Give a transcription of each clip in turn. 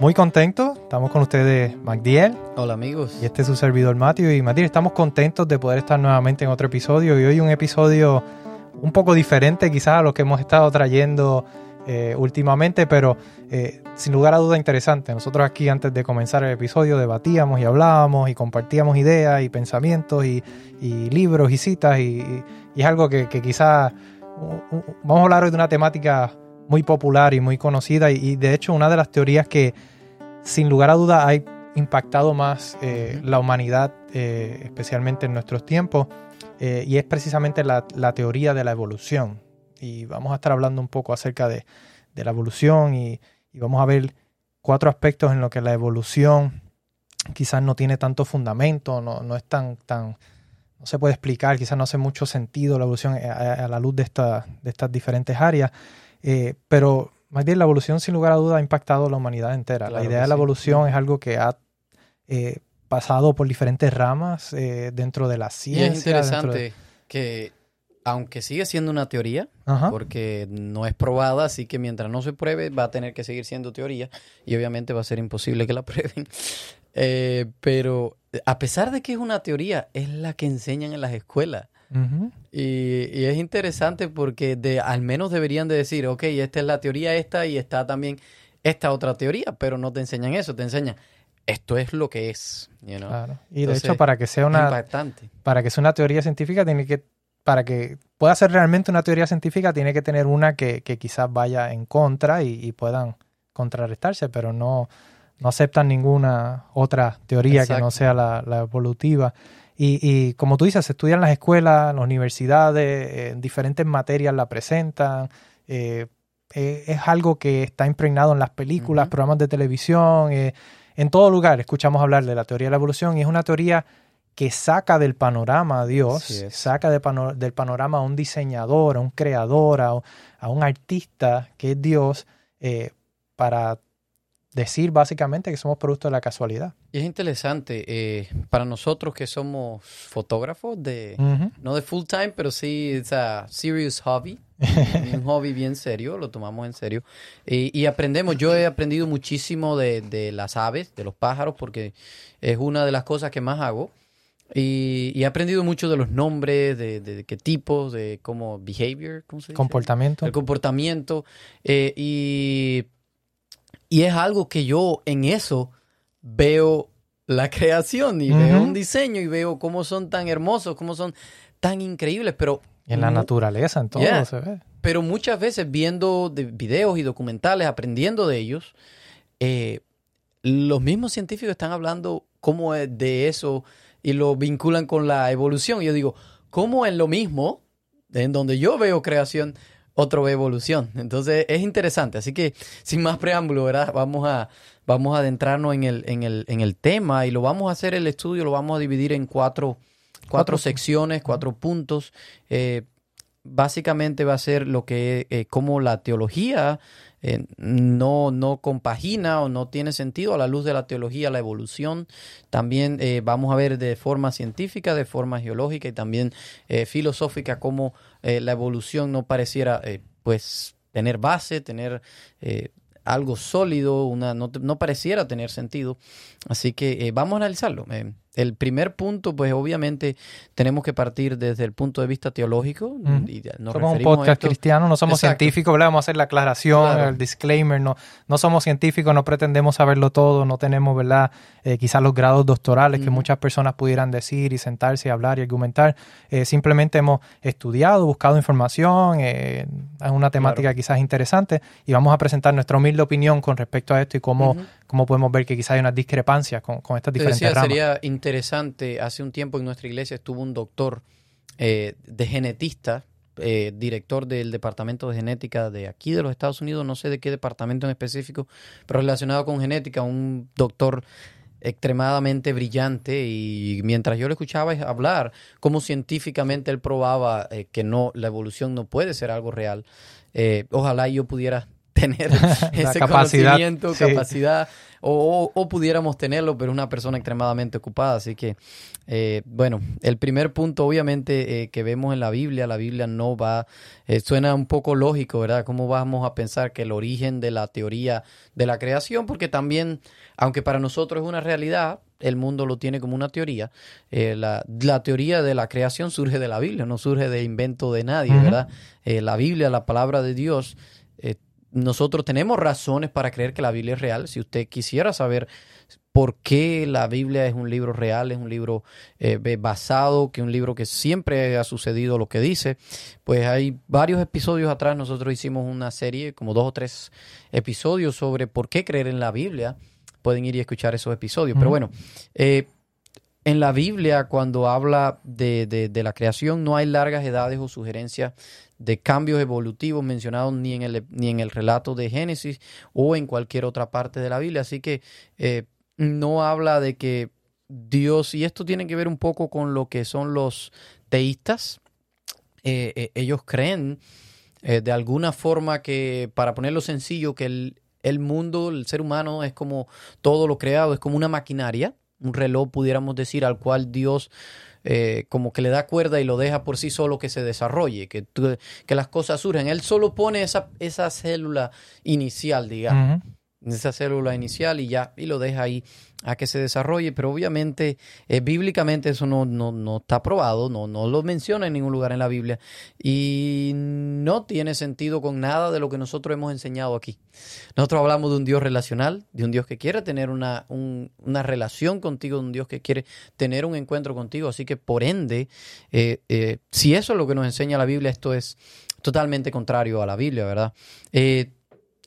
muy contentos. Estamos con ustedes, Magdiel. Hola amigos. Y este es su servidor Matthew. Y Magdiel, estamos contentos de poder estar nuevamente en otro episodio. Y hoy un episodio un poco diferente quizás a lo que hemos estado trayendo eh, últimamente, pero eh, sin lugar a duda interesante. Nosotros aquí antes de comenzar el episodio debatíamos y hablábamos y compartíamos ideas y pensamientos y, libros y citas y, es algo que, que quizás vamos a hablar hoy de una temática muy popular y muy conocida y, de hecho una de las teorías que sin lugar a duda ha impactado más eh, la humanidad, eh, especialmente en nuestros tiempos, eh, y es precisamente la, teoría de la evolución. Y vamos a estar hablando un poco acerca de, la evolución y, vamos a ver cuatro aspectos en los que la evolución quizás no tiene tanto fundamento, no, es tan, tan, no se puede explicar, quizás no hace mucho sentido la evolución a, la luz de, de estas diferentes áreas. Eh, pero más bien la evolución sin lugar a duda ha impactado a la humanidad entera. la idea de la evolución es algo que ha eh, pasado por diferentes ramas eh, dentro de la ciencia. Y es interesante que aunque sigue siendo una teoría, porque no es probada, así que mientras no se pruebe va a tener que seguir siendo teoría y obviamente va a ser imposible que la prueben. pero a pesar de que es una teoría, es la que enseñan en las escuelas y, es interesante porque de, al menos deberían de decir, ok, esta es la teoría esta y está también esta otra teoría, pero no te enseñan eso, te enseñan esto es lo que es. Y de hecho, para que sea una para que sea una teoría científica, tiene que, para que pueda ser realmente una teoría científica, tiene que tener una que, quizás vaya en contra y, puedan contrarrestarse, pero no, no aceptan ninguna otra teoría que no sea la, la evolutiva. Y, como tú dices, se estudia en las escuelas, en las universidades, en diferentes materias la presentan. Eh, eh, es algo que está impregnado en las películas, programas de televisión, eh, en todo lugar escuchamos hablar de la teoría de la evolución y es una teoría que saca del panorama a Dios, saca del panorama a un diseñador, a un creador, a, un artista que es Dios, para decir básicamente que somos producto de la casualidad. Y es interesante, eh, para nosotros que somos fotógrafos, de no de full time, pero sí es a serious hobby, un hobby bien serio, lo tomamos en serio. y aprendemos, yo he aprendido muchísimo de, las aves, de los pájaros, porque es una de las cosas que más hago. Y, he aprendido mucho de los nombres, de, qué tipos, de cómo behavior, ¿cómo se dice? Comportamiento. El comportamiento. Eh, y y es algo que yo en eso veo la creación y veo un diseño y veo cómo son tan hermosos, cómo son tan increíbles, pero... en la naturaleza, en todo se ve. Pero muchas veces viendo de videos y documentales, aprendiendo de ellos, eh, los mismos científicos están hablando cómo es de eso y lo vinculan con la evolución. Y yo digo, ¿cómo en lo mismo, en donde yo veo creación, otro evolución. Entonces es interesante. Así que sin más preámbulo, ¿verdad? Vamos a, vamos a adentrarnos en el, en, el, en el tema y lo vamos a hacer el estudio, lo vamos a dividir en cuatro, cuatro, secciones, cuatro puntos. Eh, básicamente va a ser lo que, eh, como la teología eh, no, no compagina o no tiene sentido a la luz de la teología, la evolución. También vamos a ver de forma científica, de forma geológica y también filosófica cómo eh, la evolución no pareciera eh, pues tener base, tener eh, algo sólido, una, no, no, pareciera tener sentido. Así que vamos a analizarlo. El primer punto, pues obviamente tenemos que partir desde el punto de vista teológico. y somos un podcast cristiano, no somos científicos, Vamos a hacer la aclaración, el disclaimer, no, no somos científicos, no pretendemos saberlo todo, no tenemos, ¿verdad? Eh, quizás los grados doctorales que muchas personas pudieran decir y sentarse y hablar y argumentar. Eh, simplemente hemos estudiado, buscado información, eh, es una temática quizás interesante y vamos a presentar nuestra humilde opinión con respecto a esto y cómo, cómo podemos ver que quizás hay unas discrepancias con, con estas diferentes decía, ramas. Sería interesante, hace un tiempo en nuestra iglesia estuvo un doctor eh, de genetista, eh, director del departamento de genética de aquí de los Estados Unidos, no sé de qué departamento en específico, pero relacionado con genética, un doctor extremadamente brillante y mientras yo le escuchaba hablar, cómo científicamente él probaba eh, que no, la evolución no puede ser algo real, eh, ojalá yo pudiera tener ese capacidad, conocimiento, capacidad, o, pudiéramos tenerlo, pero una persona extremadamente ocupada. Así que, eh, bueno, el primer punto, obviamente, eh, que vemos en la Biblia, la Biblia no va, eh, suena un poco lógico, ¿verdad? ¿Cómo vamos a pensar que el origen de la teoría de la creación? Porque también, aunque para nosotros es una realidad, el mundo lo tiene como una teoría. la, la, teoría de la creación surge de la Biblia, no surge de invento de nadie, ¿verdad? la Biblia, la palabra de Dios, nosotros tenemos razones para creer que la Biblia es real. Si usted quisiera saber por qué la Biblia es un libro real, es un libro eh, basado, que un libro que siempre ha sucedido lo que dice, pues hay varios episodios atrás nosotros hicimos una serie, como dos o tres episodios sobre por qué creer en la Biblia. Pueden ir y escuchar esos episodios. Pero bueno, eh, en la Biblia, cuando habla de, de, la creación, no hay largas edades o sugerencias de cambios evolutivos mencionados ni en el, ni en el relato de Génesis o en cualquier otra parte de la Biblia. Así que eh, no habla de que Dios, y esto tiene que ver un poco con lo que son los teístas, eh, eh, ellos creen de alguna forma que, para ponerlo sencillo, que el, el mundo, el ser humano es como todo lo creado, es como una maquinaria, un reloj pudiéramos decir, al cual Dios eh, como que le da cuerda y lo deja por sí solo que se desarrolle, que, que las cosas surgen. Él solo pone esa, esa célula inicial, digamos esa célula inicial y ya, y lo deja ahí a que se desarrolle, pero obviamente eh, bíblicamente eso no, no, no, está probado, no, no lo menciona en ningún lugar en la Biblia y no tiene sentido con nada de lo que nosotros hemos enseñado aquí. Nosotros hablamos de un Dios relacional, de un Dios que quiere tener una, una relación contigo, de un Dios que quiere tener un encuentro contigo, así que por ende, eh, eh, si eso es lo que nos enseña la Biblia, esto es totalmente contrario a la Biblia, ¿verdad?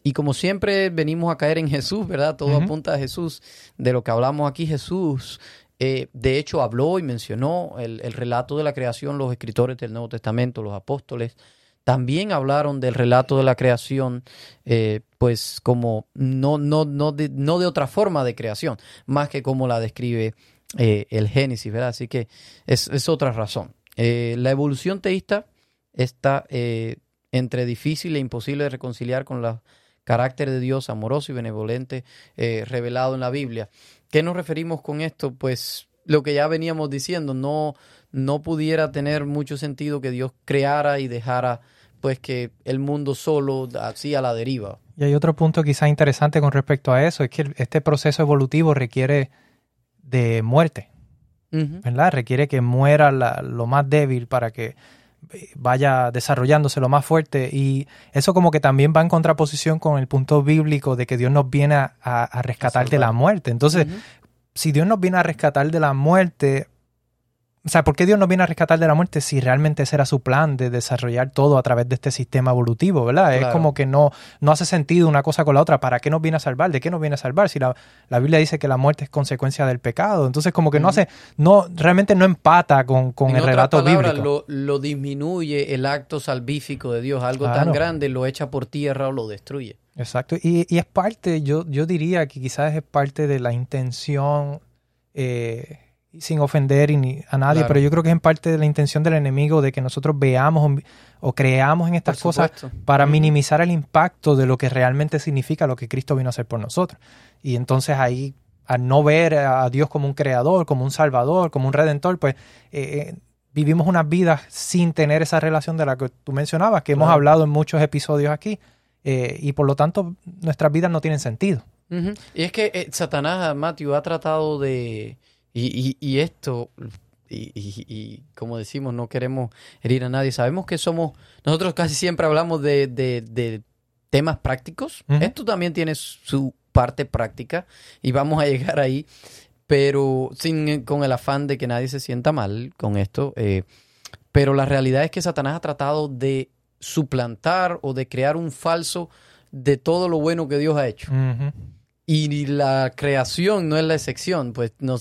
Y como siempre venimos a caer en Jesús, ¿verdad? Todo apunta a Jesús. De lo que hablamos aquí, Jesús, eh, de hecho, habló y mencionó el, relato de la creación, los escritores del Nuevo Testamento, los apóstoles. También hablaron del relato de la creación, eh, pues como no, no, no, de, no de otra forma de creación, más que como la describe eh, el Génesis, ¿verdad? Así que es, es otra razón. la evolución teísta está entre difícil e imposible de reconciliar con la carácter de Dios amoroso y benevolente eh, revelado en la Biblia. ¿Qué nos referimos con esto? Pues lo que ya veníamos diciendo, no, no pudiera tener mucho sentido que Dios creara y dejara pues que el mundo solo así a la deriva. Y hay otro punto quizás interesante con respecto a eso, es que este proceso evolutivo requiere de muerte, ¿verdad? Requiere que muera lo más débil para que vaya desarrollándose lo más fuerte. Y eso como que también va en contraposición con el punto bíblico de que Dios nos viene a, rescatar de la muerte. Entonces, si Dios nos viene a rescatar de la muerte, o sea, ¿por qué Dios nos viene a rescatar de la muerte si realmente ese era su plan de desarrollar todo a través de este sistema evolutivo, ¿verdad? Es como que no, no hace sentido una cosa con la otra. ¿Para qué nos viene a salvar? ¿De qué nos viene a salvar? Si la, Biblia dice que la muerte es consecuencia del pecado. Entonces, como que no hace, no, realmente no empata con, con el relato bíblico. Lo, lo disminuye el acto salvífico de Dios. Algo tan grande lo echa por tierra o lo destruye. Exacto. Y, y es parte, yo, yo diría que quizás es parte de la intención. Eh, sin ofender a nadie, pero yo creo que es en parte de la intención del enemigo de que nosotros veamos o, creamos en estas cosas para minimizar el impacto de lo que realmente significa lo que Cristo vino a hacer por nosotros. Y entonces ahí, al no ver a Dios como un creador, como un salvador, como un redentor, pues eh, eh, vivimos unas vidas sin tener esa relación de la que tú mencionabas, que hemos hablado en muchos episodios aquí, eh, y por lo tanto nuestras vidas no tienen sentido. Y es que Satanás, Matthew, ha tratado de y, y, esto, y, y, como decimos, no queremos herir a nadie. Sabemos que somos, nosotros casi siempre hablamos de, de, temas prácticos. Esto también tiene su parte práctica y vamos a llegar ahí, pero sin con el afán de que nadie se sienta mal con esto. Eh, pero la realidad es que Satanás ha tratado de suplantar o de crear un falso de todo lo bueno que Dios ha hecho. Y la creación no es la excepción, pues, no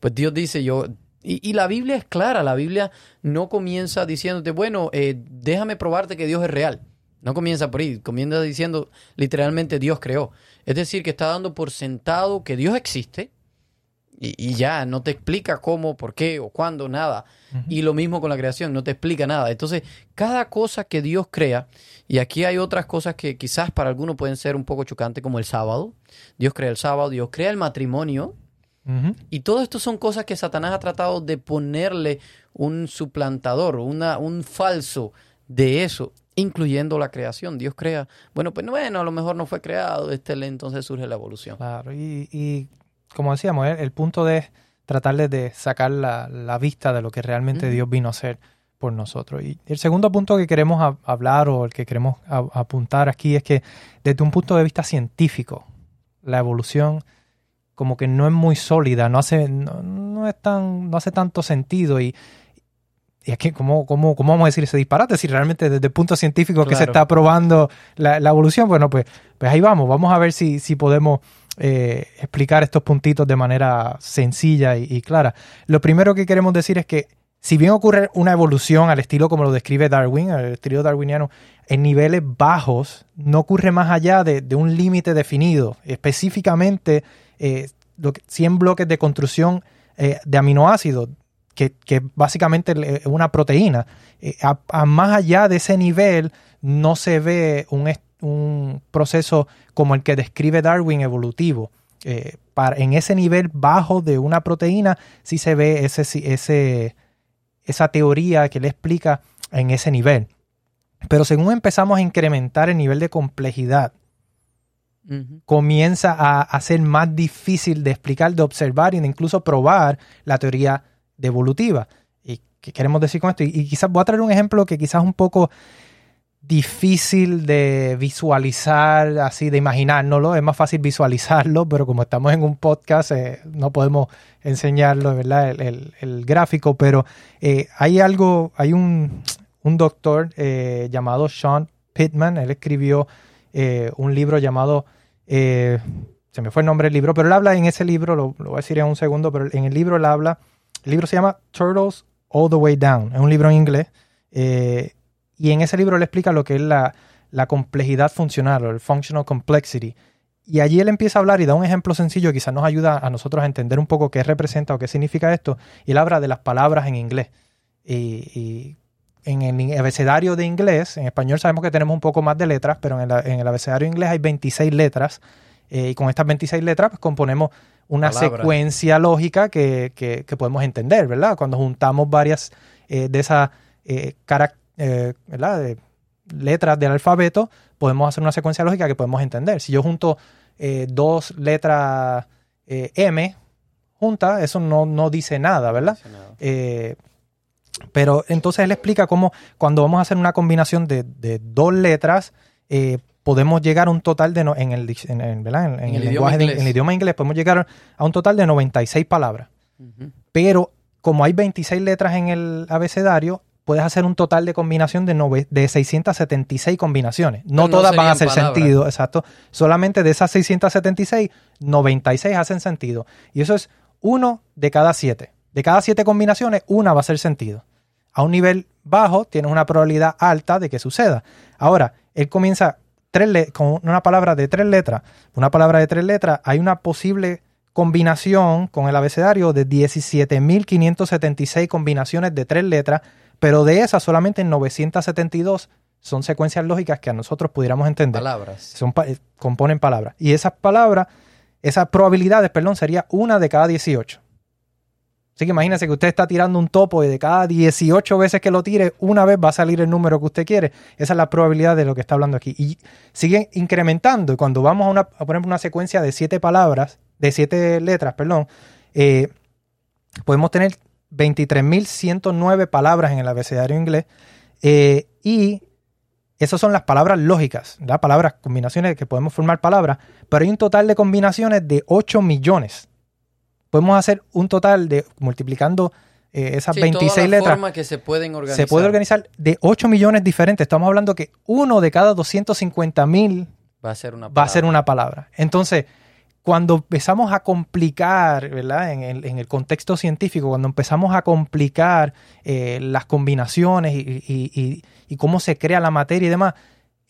pues Dios dice yo, y, la Biblia es clara, la Biblia no comienza diciéndote, bueno, eh, déjame probarte que Dios es real. No comienza por ahí, comienza diciendo literalmente Dios creó. Es decir, que está dando por sentado que Dios existe Y, y ya, no te explica cómo, por qué o cuándo, nada. Y lo mismo con la creación, no te explica nada. Entonces, cada cosa que Dios crea, y aquí hay otras cosas que quizás para algunos pueden ser un poco chocantes, como el sábado. Dios crea el sábado, Dios crea el matrimonio. Y todo esto son cosas que Satanás ha tratado de ponerle un suplantador, una, un falso de eso, incluyendo la creación. Dios crea, bueno, pues bueno, a lo mejor no fue creado, este, entonces surge la evolución. Claro, y, y como decíamos, el, el punto de tratar de, sacar la, la vista de lo que realmente. Dios vino a hacer por nosotros. Y el segundo punto que queremos a- hablar o el que queremos a- apuntar aquí es que desde un punto de vista científico, la evolución como que no es muy sólida, no hace, no, no es tan, no hace tanto sentido y, y es que ¿cómo, cómo, cómo vamos a decir ese disparate si realmente desde el punto científico que se está probando la, la evolución, bueno, pues, pues ahí vamos, vamos a ver si, si podemos eh, explicar estos puntitos de manera sencilla y, clara. Lo primero que queremos decir es que si bien ocurre una evolución al estilo como lo describe Darwin, al estilo darwiniano, en niveles bajos, no ocurre más allá de, un límite definido. Específicamente, eh, lo que- 100 bloques de construcción eh, de aminoácidos, que, básicamente es una proteína. Eh, a, más allá de ese nivel, no se ve un, un proceso como el que describe Darwin evolutivo. Eh, para, en ese nivel bajo de una proteína, sí se ve ese, ese, esa teoría que le explica en ese nivel. Pero según empezamos a incrementar el nivel de complejidad, comienza a, a ser más difícil de explicar, de observar e incluso probar la teoría de evolutiva. ¿Y qué queremos decir con esto? Y, y quizás voy a traer un ejemplo que quizás un poco difícil de visualizar, así de imaginárnoslo. Es más fácil visualizarlo, pero como estamos en un podcast, eh, no podemos enseñarlo, ¿verdad? El, el- gráfico, pero eh, hay algo, hay un, un doctor eh, llamado Sean Pittman, él escribió un libro llamado, se me fue el nombre del libro, pero él habla en ese libro, lo, voy a decir en un segundo, pero en el libro él habla, el libro se llama Turtles All the Way Down, es un libro en inglés, y en ese libro él explica lo que es la, la complejidad funcional o el functional complexity. Y allí él empieza a hablar y da un ejemplo sencillo, quizás nos ayuda a nosotros a entender un poco qué representa o qué significa esto. Y él habla de las palabras en inglés. Y, y en el abecedario de inglés, en español sabemos que tenemos un poco más de letras, pero en, el- en el abecedario inglés hay 26 letras. eh, y con estas 26 letras pues, componemos una Palabras. secuencia lógica que, que- que podemos entender, ¿verdad? Cuando juntamos varias eh, de esas eh, carac- eh, ¿verdad? de letras del alfabeto, podemos hacer una secuencia lógica que podemos entender. Si yo junto eh, dos letras eh, M juntas, eso no, no dice nada, ¿verdad? Pero entonces él explica cómo cuando vamos a hacer una combinación de, de dos letras, podemos llegar a un total de, no- en el, en, en- ¿verdad? en- en En el lenguaje, de- inglés. en el idioma inglés, podemos llegar a un total de 96 palabras. Ujú. Pero como hay 26 letras en el abecedario, puedes hacer un total de combinación de, nove- de 676 combinaciones. No, Pero no todas van a hacer palabras. sentido, exacto. Solamente de esas 676, 96 hacen sentido. Y eso es uno de cada siete. De cada siete combinaciones, una va a hacer sentido. A un nivel bajo, tienes una probabilidad alta de que suceda. Ahora, él comienza tres con una palabra de tres letras. Una palabra de tres letras, hay una posible combinación con el abecedario de 17.576 combinaciones de tres letras, pero de esas solamente 972 son secuencias lógicas que a nosotros pudiéramos entender. Palabras. Son pa- eh, componen palabras. Y esas palabras, esas probabilidades, perdón, sería una de cada 18. Así que imagínese que usted está tirando un topo y de cada 18 veces que lo tire, una vez va a salir el número que usted quiere. Esa es la probabilidad de lo que está hablando aquí. Y sigue incrementando. Y cuando vamos a, una, a por ejemplo, una secuencia de siete palabras, de siete letras, perdón, eh, podemos tener 23.109 palabras en el abecedario inglés. eh, y esas son las palabras lógicas, las palabras, combinaciones que podemos formar palabras, pero hay un total de combinaciones de 8 millones. Podemos hacer un total de, multiplicando eh, esas Sí, 26 todas las letras, formas que se pueden organizar. se puede organizar de 8 millones diferentes. Estamos hablando que uno de cada 250 mil Va a ser una va a ser una palabra. Entonces, cuando empezamos a complicar, ¿verdad? En el, en el contexto científico, cuando empezamos a complicar eh, las combinaciones y, cómo se crea la materia y demás,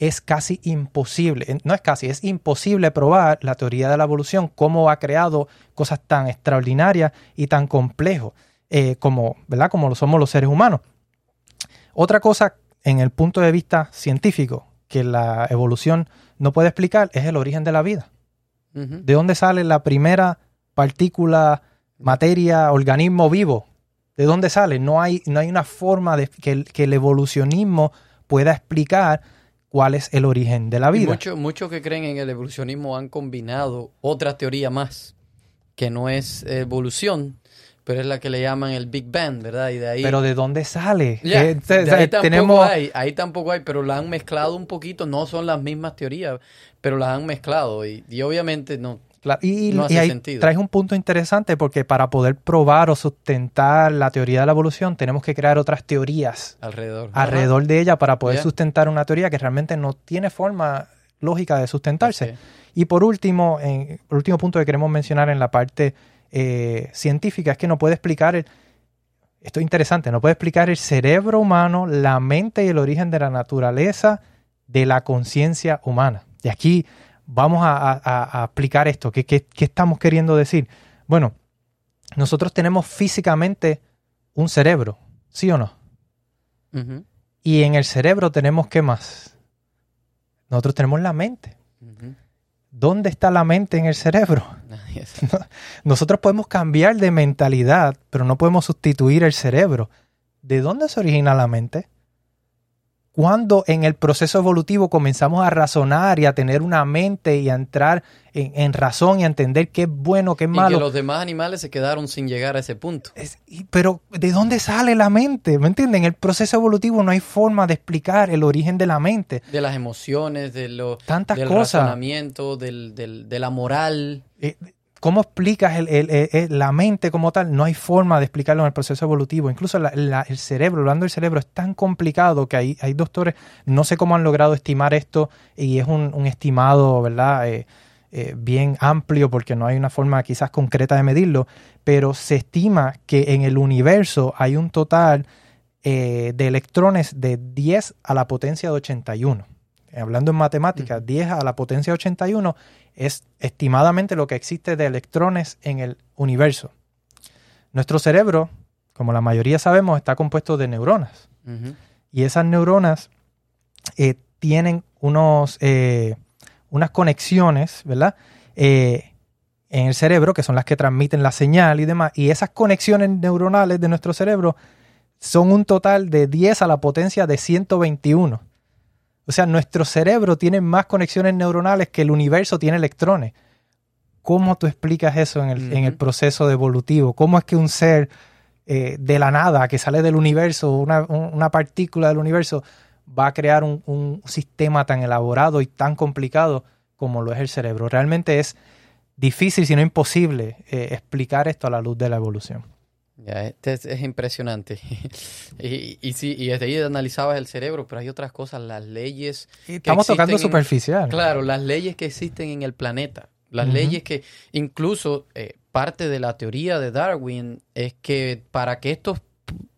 es casi imposible, no es casi, es imposible probar la teoría de la evolución, cómo ha creado cosas tan extraordinarias y tan complejos eh, como, ¿verdad? como lo somos los seres humanos. Otra cosa en el punto de vista científico que la evolución no puede explicar es el origen de la vida. ¿De dónde sale la primera partícula, materia, organismo vivo? ¿De dónde sale? No hay, no hay una forma de que el evolucionismo pueda explicar cuál es el origen de la vida. Muchos que creen en el evolucionismo han combinado otra teoría más, que no es evolución, pero es la que le llaman el Big Bang, ¿verdad? Y de ahí... Pero ¿de dónde sale? ahí, tampoco tenemos... hay, ahí tampoco hay, pero la han mezclado un poquito, no son las mismas teorías, pero las han mezclado y, y obviamente no, y, ahí traes un punto interesante porque para poder probar o sustentar la teoría de la evolución tenemos que crear otras teorías alrededor, alrededor de ella para poder sustentar una teoría que realmente no tiene forma lógica de sustentarse. Y por último, en, el último punto que queremos mencionar en la parte eh, científica es que no puede explicar, el, esto es interesante, no puede explicar el cerebro humano, la mente y el origen de la naturaleza de la conciencia humana. Y aquí vamos a, aplicar esto. ¿Qué, ¿Qué, estamos queriendo decir? Bueno, nosotros tenemos físicamente un cerebro, ¿sí o no? Y en el cerebro tenemos qué más? Nosotros tenemos la mente. ¿Dónde está la mente en el cerebro? Nosotros podemos cambiar de mentalidad, pero no podemos sustituir el cerebro. ¿De dónde se origina la mente? Cuando en el proceso evolutivo comenzamos a razonar y a tener una mente y a entrar en, razón y a entender qué es bueno, qué es malo. Y que los demás animales se quedaron sin llegar a ese punto. pero, ¿de dónde sale la mente? ¿Me entienden? En el proceso evolutivo no hay forma de explicar el origen de la mente. De las emociones, de lo, Tantas del razonamiento, del, de la moral. Eh, ¿Cómo explicas la mente como tal? No hay forma de explicarlo en el proceso evolutivo. Incluso el cerebro, hablando del cerebro, es tan complicado que hay, hay doctores, no sé cómo han logrado estimar esto y es un, estimado, ¿verdad? Eh, eh, bien amplio porque no hay una forma quizás concreta de medirlo, pero se estima que en el universo hay un total eh, de electrones de 10 a la potencia de 81. Hablando en matemáticas, 10 a la potencia de 81 es estimadamente lo que existe de electrones en el universo. Nuestro cerebro, como la mayoría sabemos, está compuesto de neuronas. Y esas neuronas eh, tienen unos, eh, unas conexiones, ¿verdad? Eh, en el cerebro, que son las que transmiten la señal y demás. Y esas conexiones neuronales de nuestro cerebro son un total de 10 a la potencia de 121. O sea, nuestro cerebro tiene más conexiones neuronales que el universo tiene electrones. ¿Cómo tú explicas eso en el, proceso de evolutivo? ¿Cómo es que un ser eh, de la nada, que sale del universo, una, partícula del universo, va a crear un, sistema tan elaborado y tan complicado como lo es el cerebro? Realmente es difícil, si no imposible, eh, explicar esto a la luz de la evolución. Ya, este es, impresionante. y, y, sí, y desde ahí analizabas el cerebro, pero hay otras cosas, las leyes. Estamos tocando superficial. Claro, las leyes que existen en el planeta. Las leyes que, incluso eh, parte de la teoría de Darwin es que para que estos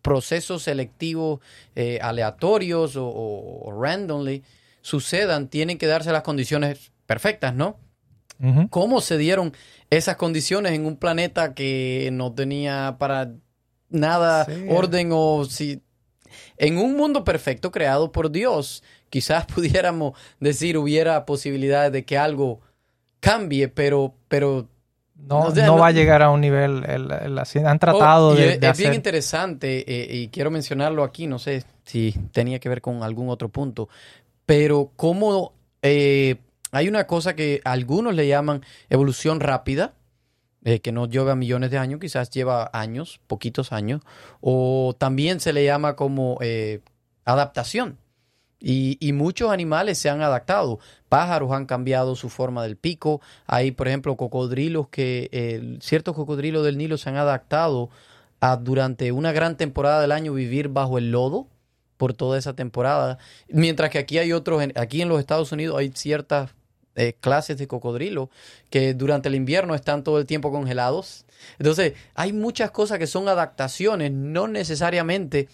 procesos selectivos eh, aleatorios o, randomly sucedan, tienen que darse las condiciones perfectas, ¿no? ¿Cómo se dieron esas condiciones en un planeta que no tenía para nada orden o si... En un mundo perfecto creado por Dios, quizás pudiéramos decir hubiera posibilidades de que algo cambie, pero, pero no, no, va a llegar a un nivel. han tratado oh, de, es, bien interesante eh, y quiero mencionarlo aquí. No sé si tenía que ver con algún otro punto, pero cómo eh, hay una cosa que algunos le llaman evolución rápida, eh, que no lleva millones de años, quizás lleva años, poquitos años, o también se le llama como eh, adaptación. Y, muchos animales se han adaptado. Pájaros han cambiado su forma del pico. Hay, por ejemplo, cocodrilos que, ciertos cocodrilos del Nilo se han adaptado a durante una gran temporada del año vivir bajo el lodo por toda esa temporada. Mientras que aquí hay otros, aquí en los Estados Unidos hay ciertas eh, clases de cocodrilo que durante el invierno están todo el tiempo congelados. Entonces, hay muchas cosas que son adaptaciones, no necesariamente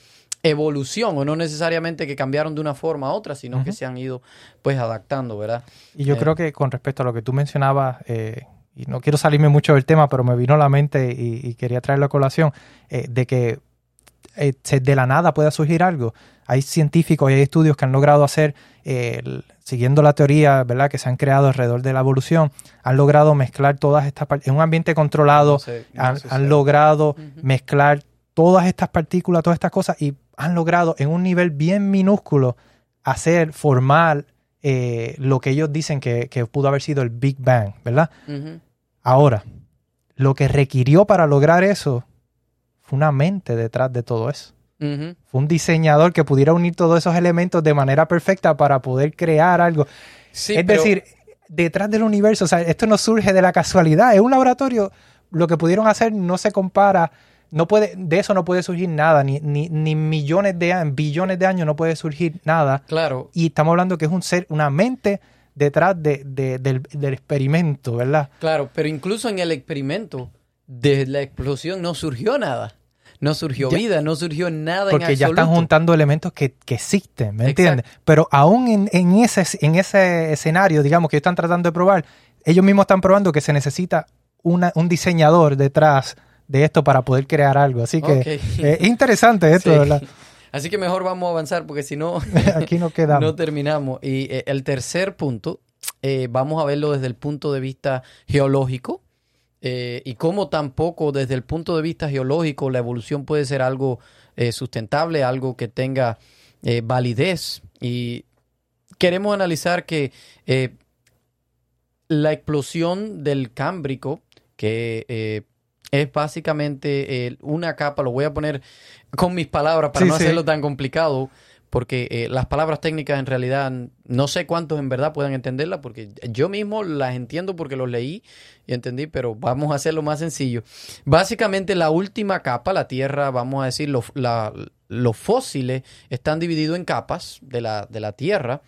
evolución, o no necesariamente que cambiaron de una forma a otra, sino que se han ido pues adaptando, ¿verdad? Y yo Eh, creo que con respecto a lo que tú mencionabas, eh, y no quiero salirme mucho del tema, pero me vino a la mente y, y quería traerlo a colación, eh, de que de la nada pueda surgir algo. Hay científicos y hay estudios que han logrado hacer, el- siguiendo la teoría ¿verdad? que se han creado alrededor de la evolución, han logrado mezclar todas estas partes en un ambiente controlado, no sé- no han, logrado mezclar todas estas partículas, todas estas cosas, y han logrado en un nivel bien minúsculo hacer, formar eh, lo que ellos dicen que, que pudo haber sido el Big Bang, ¿verdad? Ahora, lo que requirió para lograr eso fue una mente detrás de todo eso. Fue un diseñador que pudiera unir todos esos elementos de manera perfecta para poder crear algo. Sí, es pero- decir, detrás del universo, o sea, esto no surge de la casualidad. Es un laboratorio, lo que pudieron hacer no se compara, no puede, de eso no puede surgir nada, ni, ni, ni millones de años, billones de años no puede surgir nada. claro, Y estamos hablando que es un ser, una mente detrás de, de- del, del experimento, ¿verdad? Claro, pero incluso en el experimento de la explosión no surgió nada. No surgió Ya. vida, no surgió nada Porque en ya están juntando elementos que, que existen, ¿me Exacto. entiendes? Pero aún en, en ese, en ese escenario, digamos, que ellos están tratando de probar, ellos mismos están probando que se necesita una- un diseñador detrás de esto para poder crear algo. Así que eh, es interesante esto, Sí. ¿verdad? Así que mejor vamos a avanzar porque si no, Aquí nos quedamos. no terminamos. Y eh, el tercer punto, eh, vamos a verlo desde el punto de vista geológico eh, y cómo tampoco desde el punto de vista geológico la evolución puede ser algo eh, sustentable, algo que tenga eh, validez. Y queremos analizar que la explosión del Cámbrico, que es básicamente una capa, lo voy a poner con mis palabras para Sí, no sí. hacerlo tan complicado, porque eh, las palabras técnicas en realidad no sé cuántos en verdad puedan entenderlas, porque yo mismo las entiendo porque los leí y entendí, pero vamos a hacerlo más sencillo. Básicamente la última capa, la Tierra, vamos a decir, los, fósiles están divididos en capas de la, de la Tierra.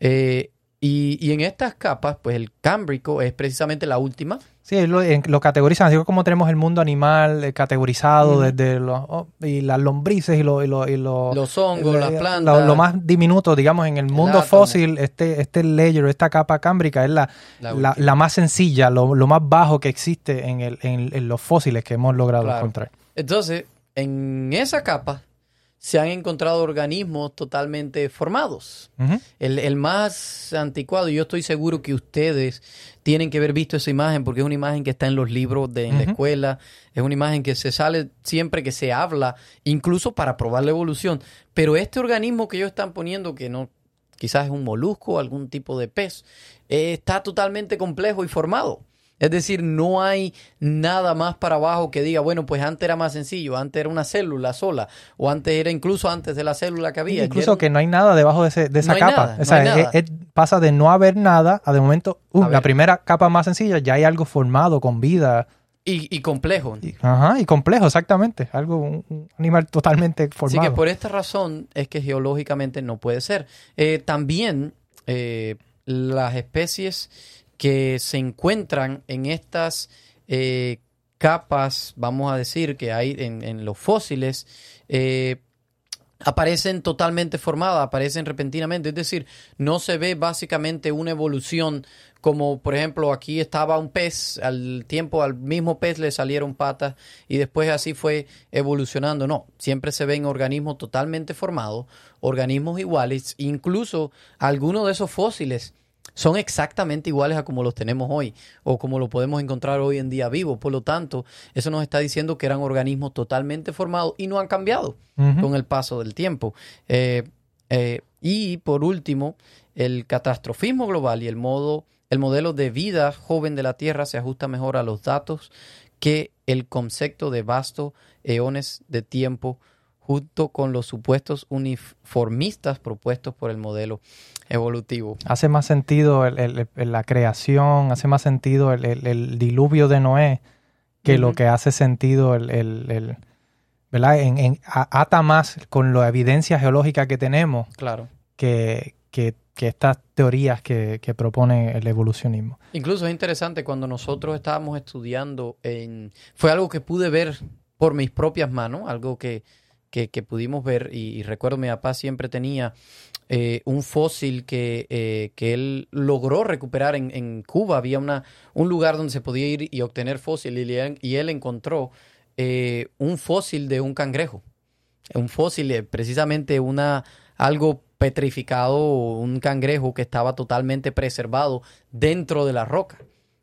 eh, y, y en estas capas, pues el cámbrico es precisamente la última. Sí, lo, lo categorizan, así como tenemos el mundo animal eh, categorizado desde los, oh, y las lombrices y, lo- y lo- y Los hongos, la- las la- plantas. Lo, más diminuto, digamos, en el mundo fósil, este, este layer, esta capa cámbrica es la, La la, más sencilla, lo, lo más bajo que existe en, el, en, en los fósiles que hemos logrado Claro. encontrar. Entonces, en esa capa se han encontrado organismos totalmente formados. El, el más anticuado, y yo estoy seguro que ustedes tienen que haber visto esa imagen porque es una imagen que está en los libros de en la escuela, es una imagen que se sale siempre que se habla, incluso para probar la evolución. Pero este organismo que ellos están poniendo, que no, quizás es un molusco, algún tipo de pez, eh, está totalmente complejo y formado. Es decir, no hay nada más para abajo que diga, bueno, pues antes era más sencillo, antes era una célula sola, o antes era incluso antes de la célula que había. Incluso era que no hay nada debajo de, ese- de esa No capa. nada, o sea, es- pasa de no haber nada a de momento, uh, A la primera capa más sencilla, ya hay algo formado con vida. y, y complejo. Y, ajá, y complejo, exactamente. Algo, un, animal totalmente Así formado. que por esta razón es que geológicamente no puede ser. Eh, también eh, las especies que se encuentran en estas eh, capas, vamos a decir, que hay en, en los fósiles, eh, aparecen totalmente formadas, aparecen repentinamente. Es decir, no se ve básicamente una evolución como, por ejemplo, aquí estaba un pez, al tiempo al mismo pez le salieron patas y después así fue evolucionando. No, siempre se ven organismos totalmente formados, organismos iguales, incluso algunos de esos fósiles son exactamente iguales a como los tenemos hoy o como lo podemos encontrar hoy en día vivos. Por lo tanto, eso nos está diciendo que eran organismos totalmente formados y no han cambiado con el paso del tiempo. Eh, eh, y por último, el catastrofismo global y el modo, el modelo de vida joven de la Tierra se ajusta mejor a los datos que el concepto de vasto eones de tiempo junto con los supuestos uniformistas propuestos por el modelo evolutivo. Hace más sentido el- el- el- la creación, hace más sentido el, diluvio de Noé que lo que hace sentido el, ¿verdad? En, en- a- ata más con la evidencia geológica que tenemos Claro. que, que- que estas teorías que, que propone el evolucionismo. Incluso es interesante cuando nosotros estábamos estudiando en... Fue algo que pude ver por mis propias manos, algo que, que, pudimos ver, y, y recuerdo mi papá siempre tenía eh, un fósil que, eh, que, él logró recuperar en, en, Cuba. Había una, un lugar donde se podía ir y obtener fósil y él, encontró eh, un fósil de un cangrejo. Un fósil, precisamente una, algo petrificado, un cangrejo que estaba totalmente preservado dentro de la roca.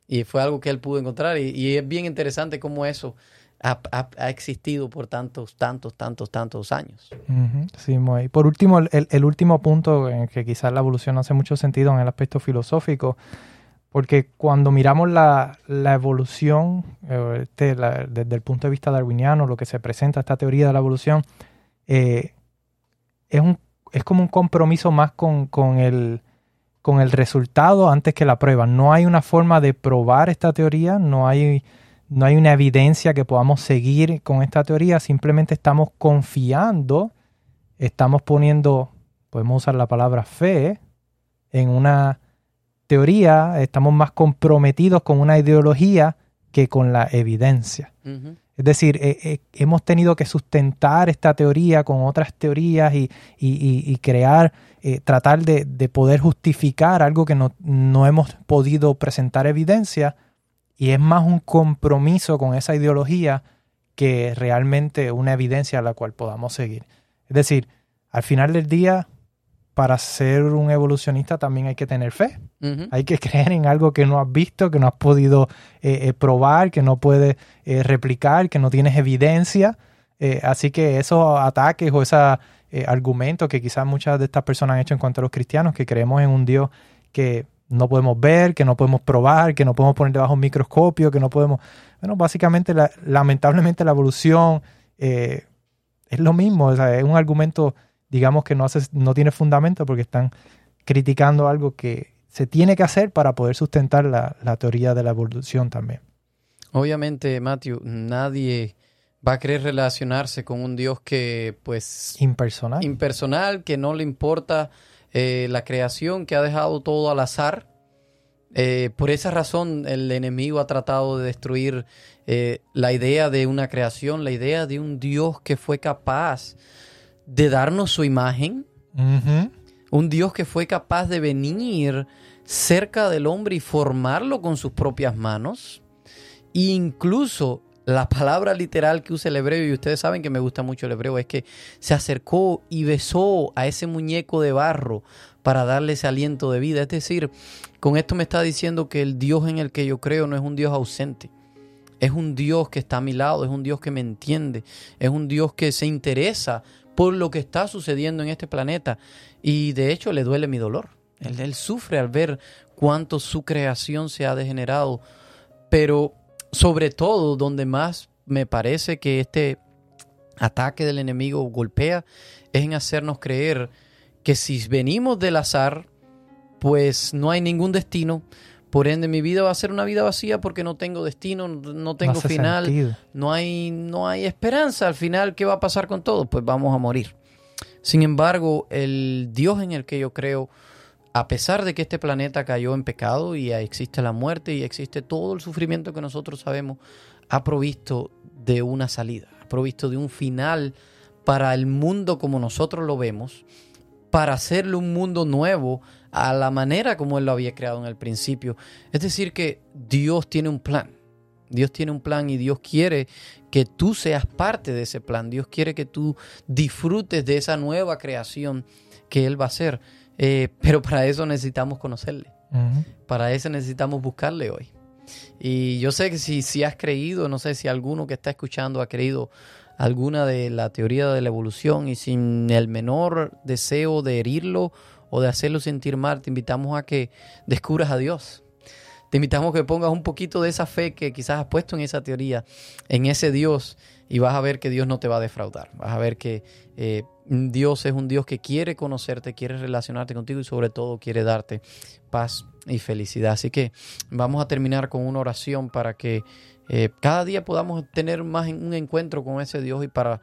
Y fue algo que él pudo encontrar. Y, y es bien interesante cómo eso ha, ha, ha, existido por tantos, tantos, tantos, tantos años. Uh -huh. Sí, muy. Por último, el, el, último punto en que quizás la evolución no hace mucho sentido en el aspecto filosófico, porque cuando miramos la, la evolución este, la, desde el punto de vista darwiniano, lo que se presenta, esta teoría de la evolución, eh, es, un, es como un compromiso más con, con el con el resultado antes que la prueba. No hay una forma de probar esta teoría, no hay no hay una evidencia que podamos seguir con esta teoría, simplemente estamos confiando, estamos poniendo, podemos usar la palabra fe, en una teoría, estamos más comprometidos con una ideología que con la evidencia. Uh -huh. Es decir, eh, eh, hemos tenido que sustentar esta teoría con otras teorías y, y, y crear, eh, tratar de, de, poder justificar algo que no, no hemos podido presentar evidencia y es más un compromiso con esa ideología que realmente una evidencia a la cual podamos seguir. Es decir, al final del día, para ser un evolucionista también hay que tener fe. Uh -huh. Hay que creer en algo que no has visto, que no has podido eh, eh, probar, que no puedes eh, replicar, que no tienes evidencia. Así que esos ataques o esos argumentos que quizás muchas de estas personas han hecho en cuanto a los cristianos, que creemos en un Dios que no podemos ver, que no podemos probar, que no podemos poner debajo un microscopio, que no podemos... Bueno, básicamente, la, lamentablemente la evolución eh, es lo mismo, o sea, es un argumento, digamos, que no, hace, no tiene fundamento porque están criticando algo que se tiene que hacer para poder sustentar la, la teoría de la evolución también. Obviamente, Matthew, nadie va a querer relacionarse con un Dios que, pues... Impersonal. Impersonal, que no le importa eh, la creación que ha dejado todo al azar. Eh, por esa razón el enemigo ha tratado de destruir eh, la idea de una creación, la idea de un Dios que fue capaz de darnos su imagen, uh -huh. un Dios que fue capaz de venir cerca del hombre y formarlo con sus propias manos, e incluso la palabra literal que usa el hebreo, y ustedes saben que me gusta mucho el hebreo, es que se acercó y besó a ese muñeco de barro para darle ese aliento de vida. Es decir, con esto me está diciendo que el Dios en el que yo creo no es un Dios ausente. Es un Dios que está a mi lado, es un Dios que me entiende, es un Dios que se interesa por lo que está sucediendo en este planeta. Y de hecho le duele mi dolor. Él, él sufre al ver cuánto su creación se ha degenerado. Pero sobre todo donde más me parece que este ataque del enemigo golpea es en hacernos creer que si venimos del azar, pues no hay ningún destino. Por ende, mi vida va a ser una vida vacía porque no tengo destino, no tengo no final, no hay, no hay esperanza. Al final, ¿qué va a pasar con todo? Pues vamos a morir. Sin embargo, el Dios en el que yo creo, a pesar de que este planeta cayó en pecado y existe la muerte y existe todo el sufrimiento que nosotros sabemos, ha provisto de una salida, ha provisto de un final para el mundo como nosotros lo vemos, para hacerle un mundo nuevo a la manera como Él lo había creado en el principio. Es decir, que Dios tiene un plan. Dios tiene un plan y Dios quiere que tú seas parte de ese plan. Dios quiere que tú disfrutes de esa nueva creación que Él va a hacer. Eh, pero para eso necesitamos conocerle. Uh -huh. Para eso necesitamos buscarle hoy. Y yo sé que si, si has creído, no sé si alguno que está escuchando ha creído alguna de la teoría de la evolución y sin el menor deseo de herirlo o de hacerlo sentir mal, te invitamos a que descubras a Dios. Te invitamos a que pongas un poquito de esa fe que quizás has puesto en esa teoría, en ese Dios, y vas a ver que Dios no te va a defraudar. Vas a ver que eh, Dios es un Dios que quiere conocerte, quiere relacionarte contigo y sobre todo quiere darte paz y felicidad. Así que vamos a terminar con una oración para que eh, cada día podamos tener más un encuentro con ese Dios y para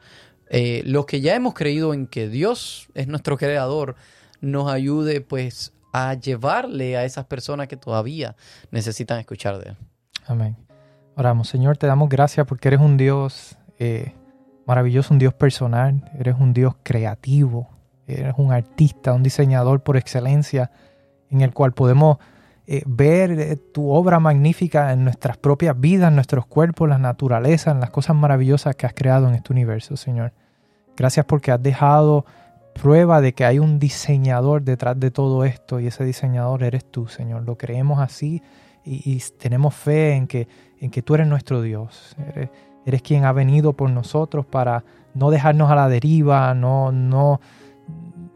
eh, los que ya hemos creído en que Dios es nuestro creador, nos ayude pues a llevarle a esas personas que todavía necesitan escuchar de Él. Amén. Oramos, Señor, te damos gracias porque eres un Dios eh, maravilloso, un Dios personal, eres un Dios creativo, eres un artista, un diseñador por excelencia, en el cual podemos eh, ver eh, tu obra magnífica en nuestras propias vidas, en nuestros cuerpos, la naturaleza, en las cosas maravillosas que has creado en este universo, Señor. Gracias porque has dejado prueba de que hay un diseñador detrás de todo esto y ese diseñador eres tú, Señor. Lo creemos así y, tenemos fe en que, en que tú eres nuestro Dios. Eres, quien ha venido por nosotros para no dejarnos a la deriva, no, no,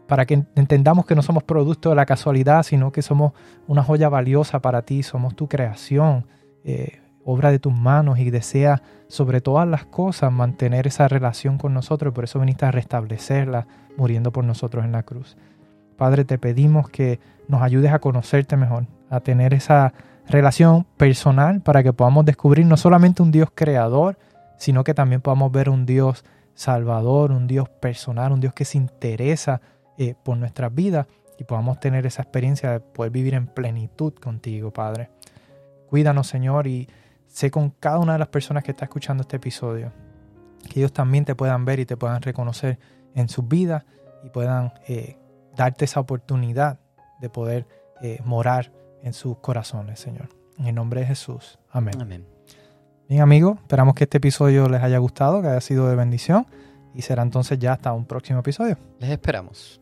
para que entendamos que no somos producto de la casualidad, sino que somos una joya valiosa para ti, somos tu creación, eh, obra de tus manos y deseas sobre todas las cosas mantener esa relación con nosotros, por eso viniste a restablecerla muriendo por nosotros en la cruz. Padre, te pedimos que nos ayudes a conocerte mejor, a tener esa relación personal para que podamos descubrir no solamente un Dios creador, sino que también podamos ver un Dios salvador, un Dios personal, un Dios que se interesa eh, por nuestras vidas y podamos tener esa experiencia de poder vivir en plenitud contigo, Padre. Cuídanos, Señor, y sé con cada una de las personas que está escuchando este episodio, que ellos también te puedan ver y te puedan reconocer en sus vidas y puedan eh, darte esa oportunidad de poder eh, morar en sus corazones, Señor. En el nombre de Jesús. Amén. Amén. Bien, amigos, esperamos que este episodio les haya gustado, que haya sido de bendición. Y será entonces ya hasta un próximo episodio. Les esperamos.